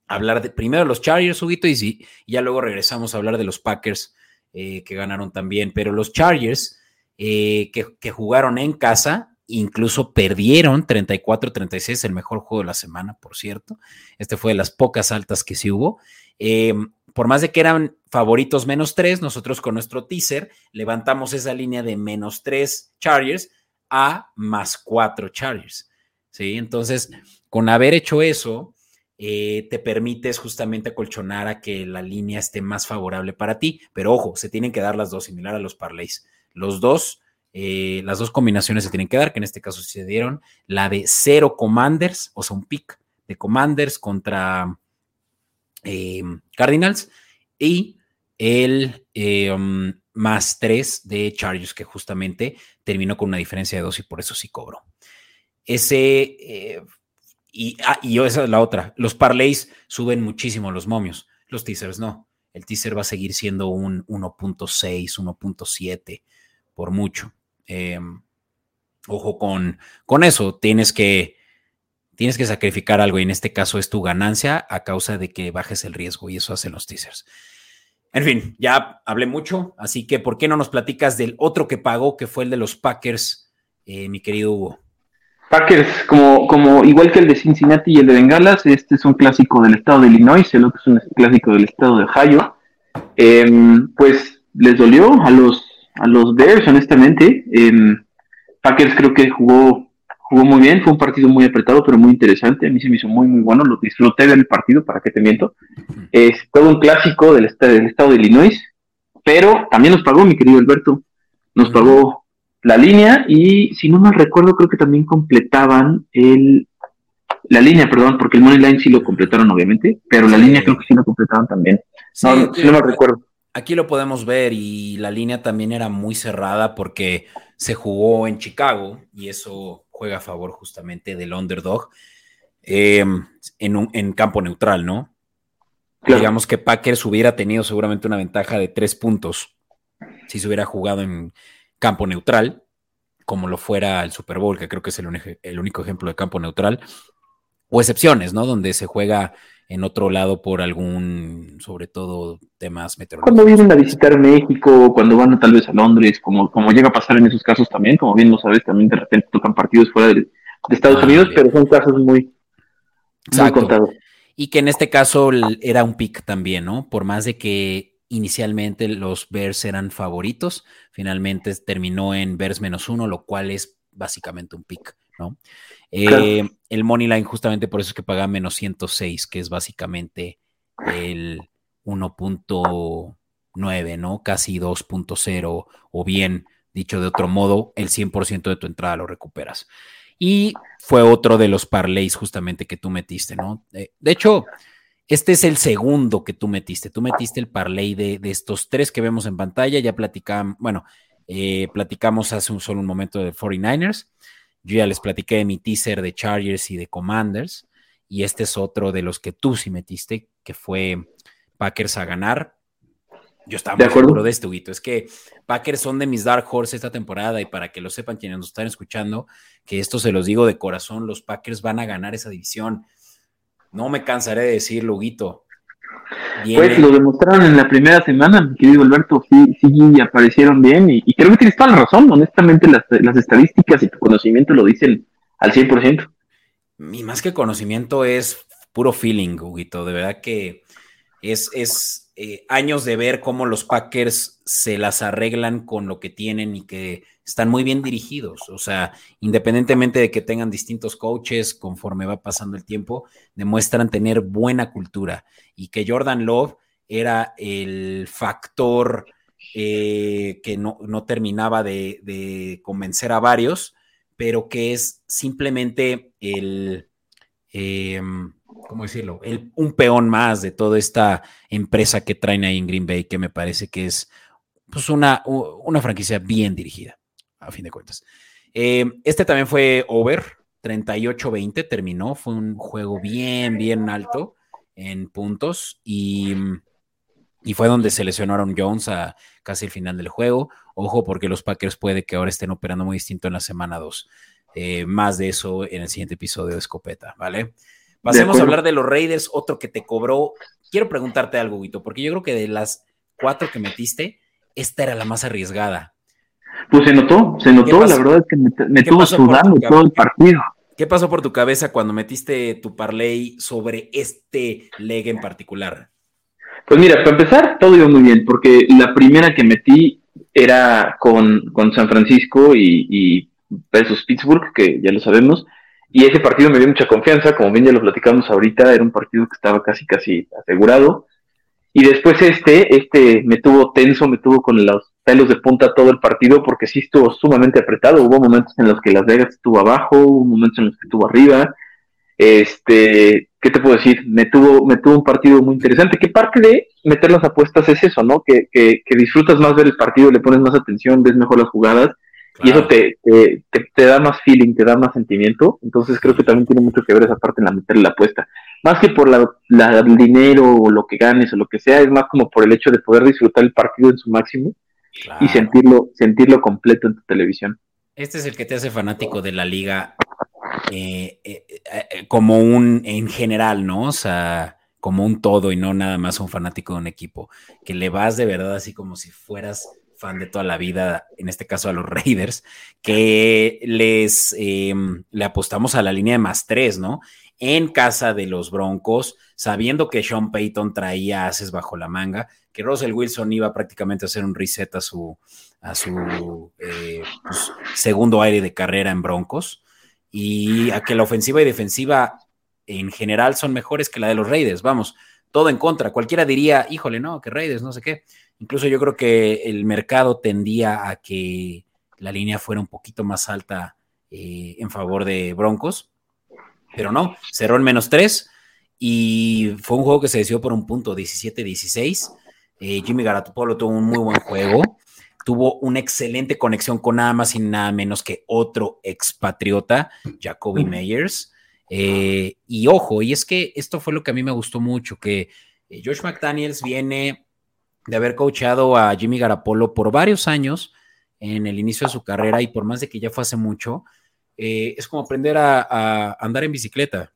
a hablar de primero de los Chargers, Huguito, y, ya luego regresamos a hablar de los Packers eh, que ganaron también. Pero los Chargers eh, que, jugaron en casa, incluso perdieron 34-36, el mejor juego de la semana, por cierto. Este fue de las pocas altas que sí hubo. Em, por más de que eran favoritos menos 3, nosotros con nuestro teaser levantamos esa línea de menos 3 Chargers a más 4 Chargers. ¿sí? Entonces, con haber hecho eso, eh, te permites justamente acolchonar a que la línea esté más favorable para ti. Pero ojo, se tienen que dar las dos, similar a los parlays. Los dos eh, las dos combinaciones se tienen que dar, que en este caso se dieron. La de cero commanders, o sea, un pick de commanders contra eh, Cardinals. Y el um, más tres de Chargers, que justamente terminó con una diferencia de dos y por eso sí cobró. Ese. y, ah, y esa es la otra. Los parlays suben muchísimo los momios. Los teasers no. El teaser va a seguir siendo un 1.6, 1.7 por mucho. Em, ojo con, con eso, tienes que, tienes que sacrificar algo y en este caso es tu ganancia a causa de que bajes el riesgo y eso hacen los teasers. En fin, ya hablé mucho, así que ¿por qué no nos platicas del otro que pagó, que fue el de los Packers, eh, mi querido Hugo? Packers, como, como igual que el de Cincinnati y el de Bengalas, este es un clásico del estado de Illinois, el otro es un clásico del estado de Ohio. Em, pues les dolió a los a los Bears, honestamente. Eh, Packers creo que jugó, jugó muy bien, fue un partido muy apretado, pero muy interesante. A mí se me hizo muy, muy bueno, lo disfruté del partido, para que te miento. Es todo un clásico del, del estado de Illinois, pero también nos pagó, mi querido Alberto, nos pagó la línea y, si no mal recuerdo, creo que también completaban el... La línea, perdón, porque el Money Line sí lo completaron, obviamente, pero la línea creo que sí lo completaron también. no, si no me recuerdo. Aquí lo podemos ver y la línea también era muy cerrada porque se jugó en Chicago y eso juega a favor justamente del underdog em, en, un, en campo neutral, ¿no? Digamos que Packers hubiera tenido seguramente una ventaja de tres puntos si se hubiera jugado en campo neutral, como lo fuera el Super Bowl, que creo que es el, el único ejemplo de campo neutral, o excepciones, ¿no? Donde se juega en otro lado por algún, sobre todo, temas meteorológicos. Cuando vienen a visitar México, cuando van tal vez a Londres, como, como llega a pasar en esos casos también, como bien lo sabes, también de repente tocan partidos fuera de, Estados ah, Unidos, pero son casos muy, muy contados. Y que en este caso era un pick también, ¿no? Por más de que inicialmente los Bears eran favoritos, finalmente terminó en Bears menos uno, lo cual es básicamente un pick, ¿no? Eh, el money line, justamente por eso es que paga menos 106, que es básicamente el 1.9, ¿no? Casi 2.0, o bien, dicho de otro modo, el 100% de tu entrada lo recuperas. Y fue otro de los parlays justamente que tú metiste, ¿no? De, hecho, este es el segundo que tú metiste. Tú metiste el parlay de, estos tres que vemos en pantalla. Ya platicamos, bueno, eh, platicamos hace un solo un momento de 49ers. Yo ya les platiqué de mi teaser de Chargers y de Commanders, y este es otro de los que tú sí metiste, que fue Packers a ganar. Yo estaba muy seguro de este, Huguito. Es que Packers son de mis Dark Horse esta temporada, y para que lo sepan quienes nos están escuchando, que esto se los digo de corazón, los Packers van a ganar esa división. No me cansaré de decirlo, Pues lo demostraron en la primera semana, mi querido Alberto, sí, sí aparecieron bien y, creo que tienes toda la razón, honestamente las, las estadísticas y tu conocimiento lo dicen al 100%. Y más que conocimiento es puro feeling, Huguito, de verdad que es, es eh, años de ver cómo los Packers se las arreglan con lo que tienen y que están muy bien dirigidos. O sea, independientemente de que tengan distintos coaches conforme va pasando el tiempo, demuestran tener buena cultura y que Jordan Love era el factor eh, que no, terminaba de, convencer a varios, pero que es simplemente el... Em, ¿cómo decirlo? un peón más de toda esta empresa que traen ahí en Green Bay, que me parece que es pues una, una franquicia bien dirigida, a fin de cuentas. Eh, este también fue over, 38-20 terminó, fue un juego bien, bien alto en puntos y, y fue donde se lesionaron Jones a casi el final del juego. Ojo, porque los Packers puede que ahora estén operando muy distinto en la semana 2. Eh, más de eso en el siguiente episodio de Escopeta, ¿vale? Pasemos a hablar de los Raiders, otro que te cobró. Quiero preguntarte algo, Guito, porque yo creo que de las cuatro que metiste, esta era la más arriesgada. Pues se notó, se notó, la verdad es que me, estuvo sudando todo el partido. ¿Qué pasó por tu cabeza cuando metiste tu parlay sobre este leg en particular? Pues mira, para empezar, todo iba muy bien, porque la primera que metí era con, San Francisco y, y versus Pittsburgh, que ya lo sabemos, y ese partido me dio mucha confianza, como bien ya lo platicamos ahorita, era un partido que estaba casi, casi asegurado. Y después este, este me tuvo tenso, me tuvo con los pelos de punta todo el partido porque sí estuvo sumamente apretado. Hubo momentos en los que Las Vegas estuvo abajo, hubo momentos en los que estuvo arriba. Este, ¿qué te puedo decir? Me tuvo, me tuvo un partido muy interesante. Que parte de meter las apuestas es eso, ¿no? Que, que, que disfrutas más ver el partido, le pones más atención, ves mejor las jugadas y eso te, te, da más feeling, te da más sentimiento. Entonces creo que también tiene mucho que ver esa parte en la meterle la apuesta. Más que por la, el dinero o lo que ganes o lo que sea, es más como por el hecho de poder disfrutar el partido en su máximo y sentirlo, sentirlo completo en tu televisión. Este es el que te hace fanático de la liga eh, eh, eh, como un, en general, ¿no? O sea, como un todo y no nada más un fanático de un equipo. Que le vas de verdad así como si fueras fan de toda la vida, en este caso a los Raiders, que les em, le apostamos a la línea de más tres, ¿no? En casa de los Broncos, sabiendo que Sean Payton traía haces bajo la manga, que Russell Wilson iba prácticamente a hacer un reset a su, a su eh, pues, segundo aire de carrera en Broncos, y a que la ofensiva y defensiva en general son mejores que la de los Raiders, vamos, todo en contra. Cualquiera diría, híjole, no, que Raiders, no sé qué Incluso yo creo que el mercado tendía a que la línea fuera un poquito más alta eh, en favor de Broncos, pero no, cerró en menos 3 y fue un juego que se decidió por un punto, 17-16. Eh, Jimmy Garoppolo tuvo un muy buen juego, tuvo una excelente conexión con nada más y nada menos que otro expatriota, Jacoby Meyers. Eh, y ojo, y es que esto fue lo que a mí me gustó mucho, que Josh McDaniels viene de haber coachado a Jimmy Garapolo por varios años en el inicio de su carrera y por más de que ya fue hace mucho, eh, es como aprender a, andar en bicicleta.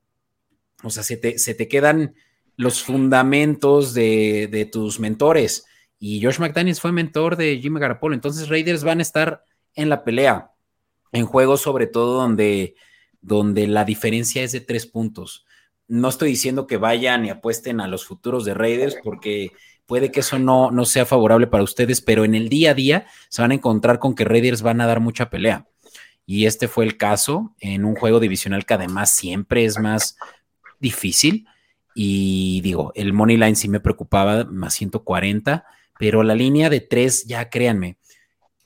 O sea, se te, quedan los fundamentos de, tus mentores. Y Josh McDaniels fue mentor de Jimmy Garapolo. Entonces Raiders van a estar en la pelea, en juegos sobre todo donde, donde la diferencia es de tres puntos. No estoy diciendo que vayan y apuesten a los futuros de Raiders porque puede que eso no, no sea favorable para ustedes, pero en el día a día se van a encontrar con que Raiders van a dar mucha pelea. Y este fue el caso en un juego divisional que además siempre es más difícil. Y digo, el money line sí me preocupaba, más 140, pero la línea de tres, ya créanme,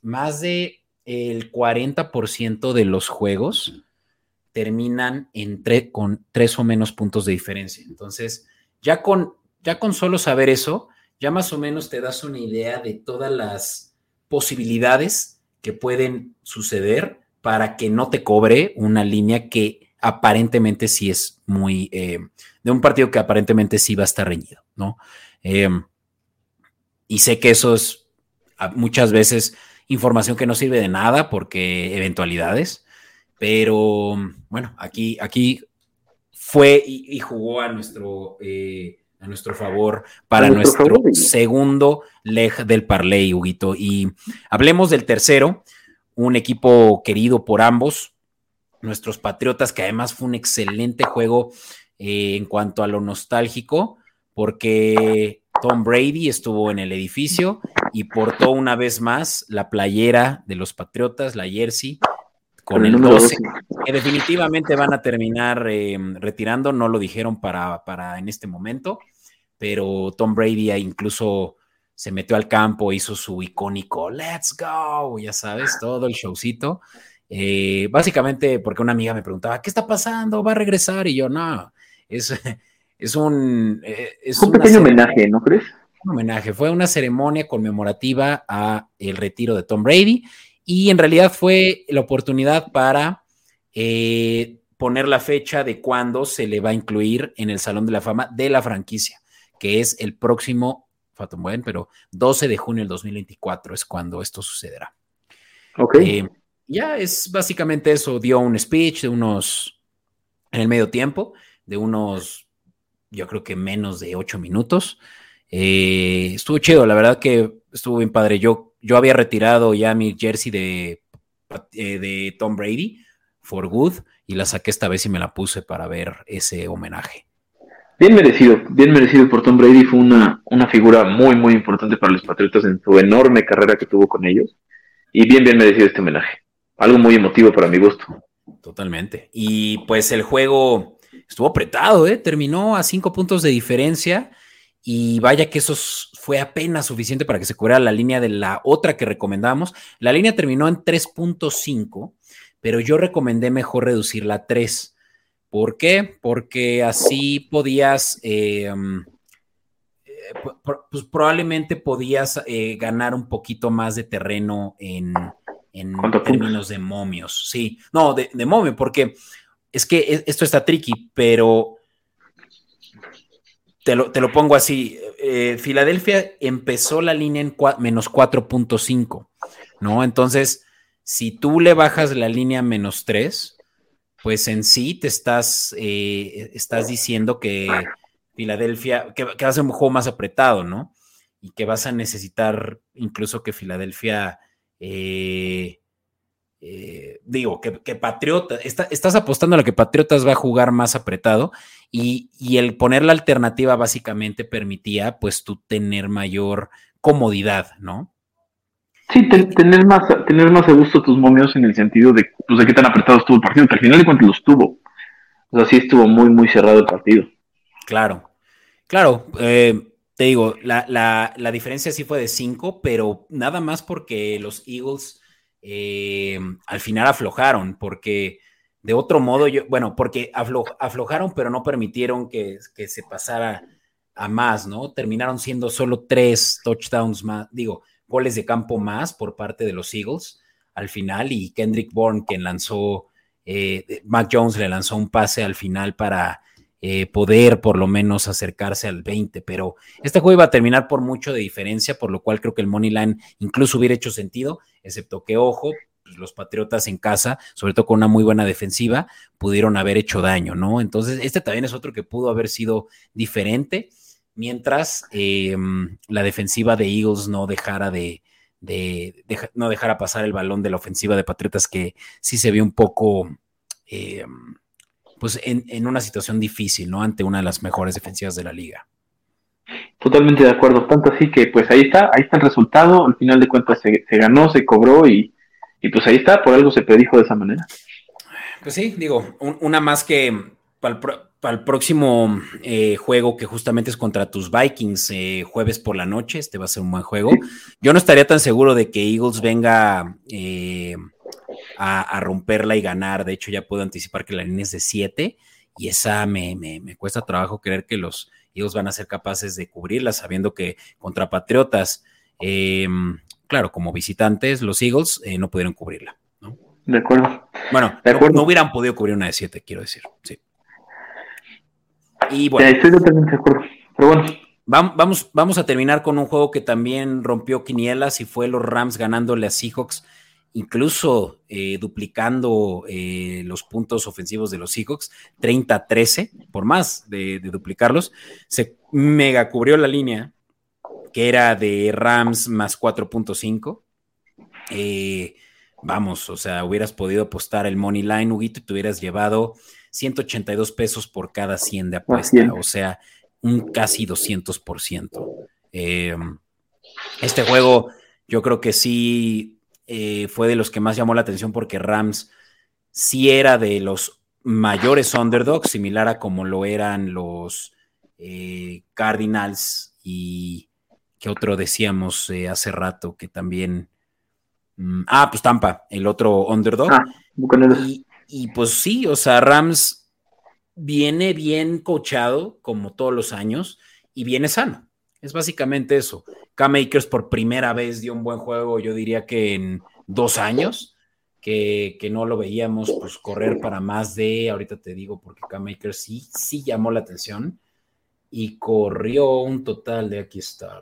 más de el 40% de los juegos terminan entre, con tres o menos puntos de diferencia. Entonces, ya con, ya con solo saber eso, ya más o menos te das una idea de todas las posibilidades que pueden suceder para que no te cobre una línea que aparentemente sí es muy, eh, de un partido que aparentemente sí va a estar reñido, ¿no? Em, y sé que eso es muchas veces información que no sirve de nada porque eventualidades, pero bueno, aquí, aquí fue y, jugó a nuestro, eh, a nuestro favor para nuestro, segundo leg del parlay, Huguito. Y hablemos del tercero, un equipo querido por ambos, nuestros Patriotas, que además fue un excelente juego eh, en cuanto a lo nostálgico, porque Tom Brady estuvo en el edificio y portó una vez más la playera de los Patriotas, la jersey, con el 12, que definitivamente van a terminar eh, retirando, no lo dijeron para, para en este momento, pero Tom Brady incluso se metió al campo, hizo su icónico Let's go, ya sabes, todo el showcito. Eh, básicamente porque una amiga me preguntaba, ¿qué está pasando? ¿Va a regresar? Y yo, no, es, es un... Eh, es un pequeño homenaje, ¿no crees? Un homenaje, fue una ceremonia conmemorativa a el retiro de Tom Brady y en realidad fue la oportunidad para eh, poner la fecha de cuándo se le va a incluir en el Salón de la Fama de la franquicia, que es el próximo, falta buen, pero 12 de junio del 2024 es cuando esto sucederá. Ok. Eh, ya es básicamente eso, dio un speech de unos, en el medio tiempo, de unos, yo creo que menos de ocho minutos. Eh, estuvo chido, la verdad que estuvo bien padre. Yo yo había retirado ya mi jersey de, eh, de Tom Brady for good y la saqué esta vez y me la puse para ver ese homenaje. Bien merecido, bien merecido por Tom Brady. Fue una, una figura muy, muy importante para los Patriotas en su enorme carrera que tuvo con ellos. Y bien, bien merecido este homenaje. Algo muy emotivo para mi gusto. Totalmente. Y pues el juego estuvo apretado, ¿eh? Terminó a cinco puntos de diferencia. Y vaya que eso fue apenas suficiente para que se cubriera la línea de la otra que recomendamos. La línea terminó en 3.5, pero yo recomendé mejor reducirla a 3. ¿Por qué? Porque así podías, eh, eh, pues probablemente podías eh, ganar un poquito más de terreno en, términos de momios. Sí, no, de, de momio, porque es que e, esto está tricky, pero te lo, pongo así. Eh, Filadelfia empezó la línea en menos 4.5, ¿no? Entonces, si tú le bajas la línea a menos 3, pues en sí te estás, eh, estás diciendo que Filadelfia, que, va a ser un juego más apretado, ¿no? Y que vas a necesitar incluso que Filadelfia eh, eh, digo, que, Patriotas, estás apostando a lo que Patriotas va a jugar más apretado y, el poner la alternativa básicamente permitía pues tú tener mayor comodidad, ¿no? Sí, tener, más, tener más a gusto tus momios en el sentido de, pues, de qué tan apretado estuvo el partido, que al final de cuentas los tuvo. O sea, sí estuvo muy, muy cerrado el partido. Claro, claro. Eh, te digo, la, la diferencia sí fue de 5, pero nada más porque los Eagles eh, al final aflojaron, porque de otro modo, yo, bueno, porque aflojaron, pero no permitieron que, se pasara a más, ¿no? Terminaron siendo solo tres touchdowns más, digo, goles de campo más por parte de los Eagles al final y Kendrick Bourne, quien lanzó, eh, Mac Jones le lanzó un pase al final para eh, poder por lo menos acercarse al 20, pero este juego iba a terminar por mucho de diferencia, por lo cual creo que el money line incluso hubiera hecho sentido, excepto que, ojo, pues, los Patriotas en casa, sobre todo con una muy buena defensiva, pudieron haber hecho daño, ¿no? Entonces, este también es otro que pudo haber sido diferente, mientras em, la defensiva de Eagles no dejara de, no dejara pasar el balón de la ofensiva de Patriotas, que sí se vio un poco... Em, pues en, una situación difícil, ¿no? Ante una de las mejores defensivas de la liga. Totalmente de acuerdo, tanto así que pues ahí está, ahí está el resultado, al final de cuentas se, ganó, se cobró y, pues ahí está, por algo se predijo de esa manera. Pues sí, digo, una más que para el, próximo eh, juego que justamente es contra tus Vikings, eh, jueves por la noche, este va a ser un buen juego. Yo no estaría tan seguro de que Eagles venga eh, a, romperla y ganar. De hecho, ya puedo anticipar que la línea es de 7 y esa me, cuesta trabajo creer que los Eagles van a ser capaces de cubrirla, sabiendo que contra Patriotas, em, claro, como visitantes, los Eagles no pudieron cubrirla. ¿no? De acuerdo. Bueno, No, hubieran podido cubrir una de 7, quiero decir. Sí. Y bueno. estoy totalmente de acuerdo. Pero bueno. Vamos, vamos a terminar con un juego que también rompió quinielas y fue los Rams ganándole a Seahawks incluso eh, duplicando eh, los puntos ofensivos de los Seahawks, 30-13, por más de, duplicarlos, se mega cubrió la línea, que era de Rams más 4.5. Eh, vamos, o sea, hubieras podido apostar el money line, Huguito, y te hubieras llevado 182 pesos por cada 100 de apuesta, o sea, un casi 200%. este juego, yo creo que sí eh, fue de los que más llamó la atención porque Rams sí era de los mayores underdogs, similar a como lo eran los eh, Cardinals y que otro decíamos eh, hace rato que también... Mm, ah, pues Tampa, el otro underdog. Ah, y, y, pues sí, o sea, Rams viene bien coachado como todos los años y viene sano. Es básicamente eso. K-Makers por primera vez dio un buen juego, yo diría que en dos años, que, no lo veíamos pues correr para más de, ahorita te digo, porque K-Makers sí, sí llamó la atención y corrió un total de aquí está.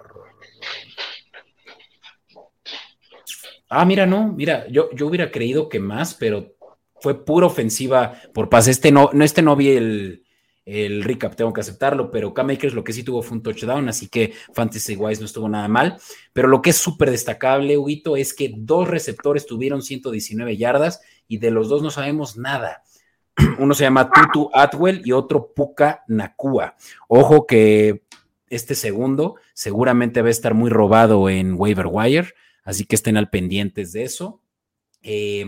Ah, mira, no, mira, yo, yo hubiera creído que más, pero fue pura ofensiva por pase. Este no, no, este no vi el, el recap, tengo que aceptarlo, pero K-Makers lo que sí tuvo fue un touchdown, así que Fantasy Wise no estuvo nada mal. Pero lo que es súper destacable, Huguito, es que dos receptores tuvieron 119 yardas y de los dos no sabemos nada. Uno se llama Tutu Atwell y otro Puka Nakua. Ojo que este segundo seguramente va a estar muy robado en waiver wire, así que estén al pendientes de eso. Eh,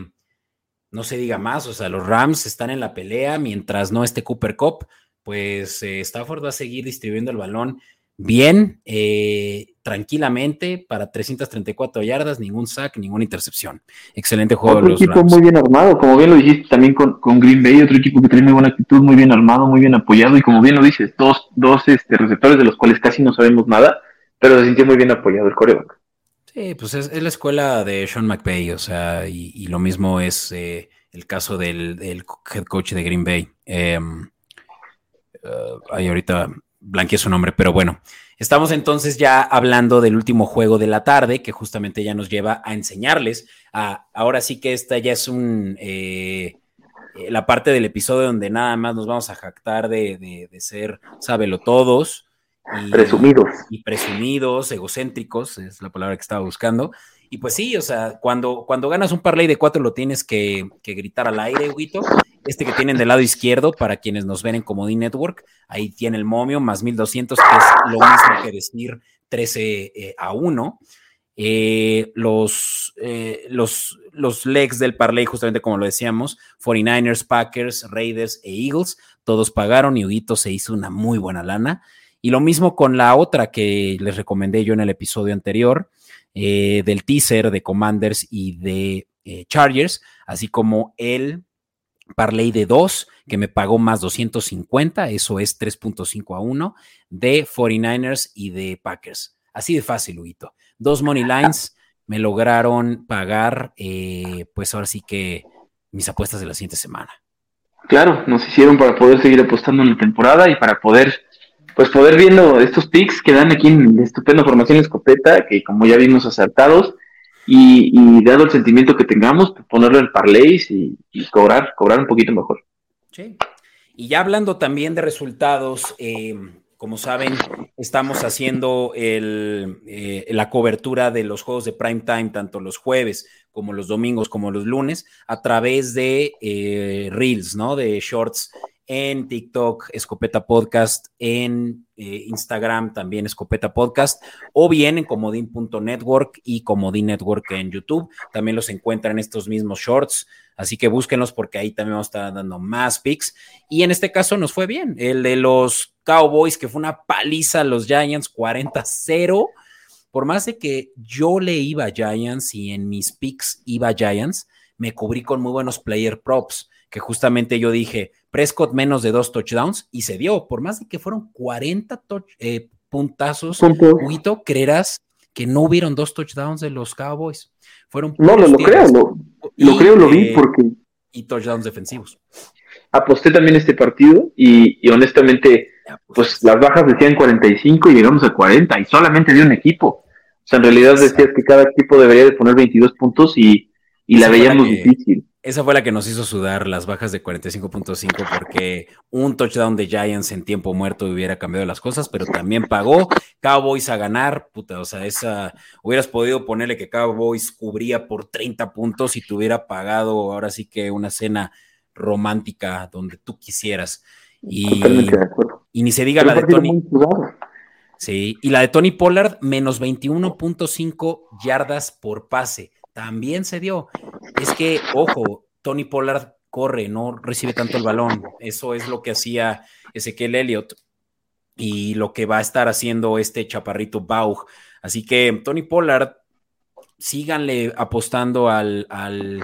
no se diga más, o sea, los Rams están en la pelea mientras no esté Cooper Cup pues eh, Stafford va a seguir distribuyendo el balón bien, eh, tranquilamente, para 334 yardas, ningún sack, ninguna intercepción. Excelente juego otro equipo muy bien armado, como bien lo dijiste también con, Green Bay, otro equipo que tiene muy buena actitud, muy bien armado, muy bien apoyado, y como bien lo dices, dos, dos este, receptores de los cuales casi no sabemos nada, pero se sintió muy bien apoyado el coreback. Pues es, la escuela de Sean McVay, o sea, y, lo mismo es eh, el caso del, del, head coach de Green Bay. Em, Uh, ahí ahorita blanqueé su nombre, pero bueno. Estamos entonces ya hablando del último juego de la tarde, que justamente ya nos lleva a enseñarles. A, ahora sí que esta ya es un eh, eh, la parte del episodio donde nada más nos vamos a jactar de, de, de ser sábelo todos. Y, presumidos. Y presumidos, egocéntricos, es la palabra que estaba buscando. Y pues sí, o sea, cuando, cuando ganas un parlay de cuatro lo tienes que, gritar al aire, Huito. Este que tienen del lado izquierdo, para quienes nos ven en Comodín Network, ahí tiene el momio, más 1200, que es lo mismo que decir 13 eh, a 1. Eh, los, eh, los, los legs del parlay, justamente como lo decíamos, 49ers, Packers, Raiders e Eagles, todos pagaron y Huguito se hizo una muy buena lana. Y lo mismo con la otra que les recomendé yo en el episodio anterior, eh, del teaser de Commanders y de eh, Chargers, así como el parlay de dos, que me pagó más 250, eso es 3.5 a 1, de 49ers y de Packers. Así de fácil, Huguito. Dos money lines me lograron pagar, eh, pues ahora sí que mis apuestas de la siguiente semana. Claro, nos hicieron para poder seguir apostando en la temporada y para poder pues poder viendo estos picks que dan aquí en estupenda formación escopeta, que como ya vimos acertados, y, dado el sentimiento que tengamos, pues ponerlo en parlays y, cobrar, cobrar un poquito mejor. Sí. Y ya hablando también de resultados, eh, como saben, estamos haciendo el, eh, la cobertura de los juegos de prime time, tanto los jueves como los domingos, como los lunes, a través de eh, Reels, ¿no? De shorts en TikTok, Escopeta Podcast, en eh, Instagram también Escopeta Podcast, o bien en comodín.network y Comodín Network en YouTube. También los encuentran en estos mismos shorts, así que búsquenlos porque ahí también vamos a estar dando más pics. Y en este caso nos fue bien, el de los Cowboys, que fue una paliza a los Giants, 40-0. Por más de que yo le iba a Giants y en mis picks iba a Giants, me cubrí con muy buenos player props, que justamente yo dije, Prescott menos de dos touchdowns y se dio, por más de que fueron 40 eh, puntazos, Huito, creerás que no hubieron dos touchdowns de los Cowboys. Fueron no, no lo creo, lo, creo, lo vi eh, porque... Y touchdowns defensivos. Aposté también este partido y, honestamente, pues las bajas decían 45 y llegamos a 40 y solamente de un equipo. O sea, en realidad decías que cada equipo debería de poner 22 puntos y y la veíamos difícil. Esa fue la que nos hizo sudar las bajas de 45.5 porque un touchdown de Giants en tiempo muerto hubiera cambiado las cosas, pero también pagó Cowboys a ganar, puta, o sea, esa hubieras podido ponerle que Cowboys cubría por 30 puntos y te hubiera pagado ahora sí que una cena romántica donde tú quisieras. Y, y ni se diga la de Tony. Sí, y la de Tony Pollard, menos 21.5 yardas por pase también se dio. Es que, ojo, Tony Pollard corre, no recibe tanto el balón. Eso es lo que hacía Ezequiel Elliott y lo que va a estar haciendo este chaparrito Baugh. Así que Tony Pollard, síganle apostando al, al,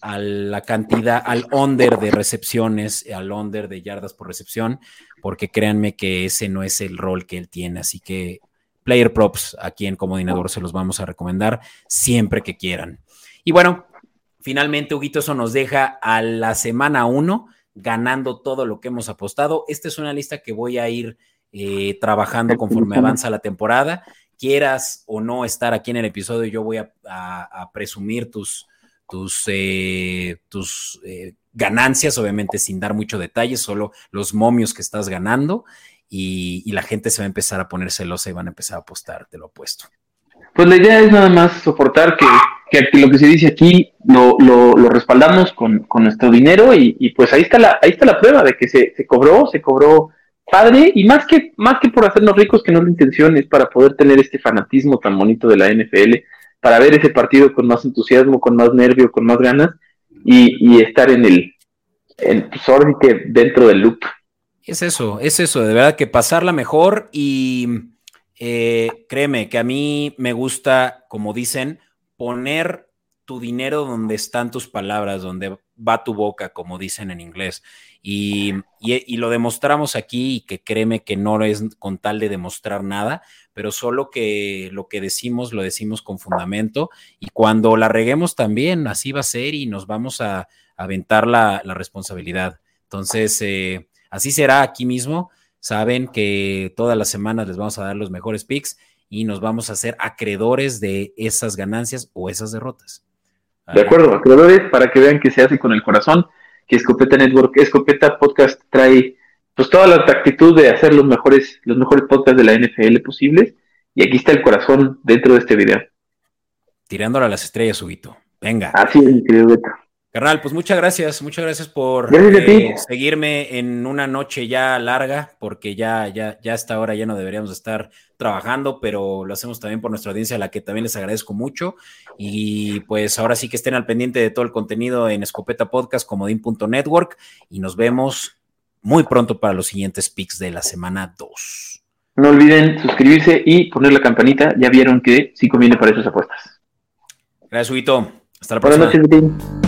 a la cantidad, al under de recepciones, al under de yardas por recepción, porque créanme que ese no es el rol que él tiene. Así que Player Props aquí en Comodinador se los vamos a recomendar siempre que quieran. Y bueno, finalmente, Huguito, eso nos deja a la semana 1 ganando todo lo que hemos apostado. Esta es una lista que voy a ir eh, trabajando conforme avanza la temporada. Quieras o no estar aquí en el episodio, yo voy a, presumir tus, tus, eh, tus eh, ganancias, obviamente sin dar mucho detalle, solo los momios que estás ganando y, la gente se va a empezar a poner celosa y van a empezar a apostar, te lo apuesto. Pues la idea es nada más soportar que, lo que se dice aquí lo, respaldamos con, nuestro dinero y, pues ahí está la, ahí está la prueba de que se, cobró, se cobró padre y más que, más que por hacernos ricos, que no la intención, es para poder tener este fanatismo tan bonito de la NFL, para ver ese partido con más entusiasmo, con más nervio, con más ganas y, estar en el, en, pues que dentro del loop. Es eso, es eso, de verdad que pasarla mejor y eh, créeme que a mí me gusta, como dicen, poner tu dinero donde están tus palabras, donde va tu boca, como dicen en inglés. Y, y, lo demostramos aquí y que créeme que no es con tal de demostrar nada, pero solo que lo que decimos lo decimos con fundamento y cuando la reguemos también, así va a ser y nos vamos a, aventar la, la responsabilidad. Entonces, eh, Así será aquí mismo. Saben que todas las semanas les vamos a dar los mejores picks y nos vamos a hacer acreedores de esas ganancias o esas derrotas. De acuerdo, acreedores para que vean que se hace con el corazón, que Escopeta Network, Escopeta Podcast trae pues toda la actitud de hacer los mejores, los mejores podcasts de la NFL posibles. Y aquí está el corazón dentro de este video. Tirándole a las estrellas, Subito. Venga. Así es, mi querido Beto. Carnal, pues muchas gracias, muchas gracias por eh, seguirme en una noche ya larga, porque ya, ya, ya hasta ahora ya no deberíamos estar trabajando, pero lo hacemos también por nuestra audiencia, a la que también les agradezco mucho. Y pues ahora sí que estén al pendiente de todo el contenido en Escopeta Podcast, comodín.network, y nos vemos muy pronto para los siguientes picks de la semana 2. No olviden suscribirse y poner la campanita, ya vieron que sí conviene para esas apuestas. Gracias, Huito. Hasta la próxima. Buenas noches,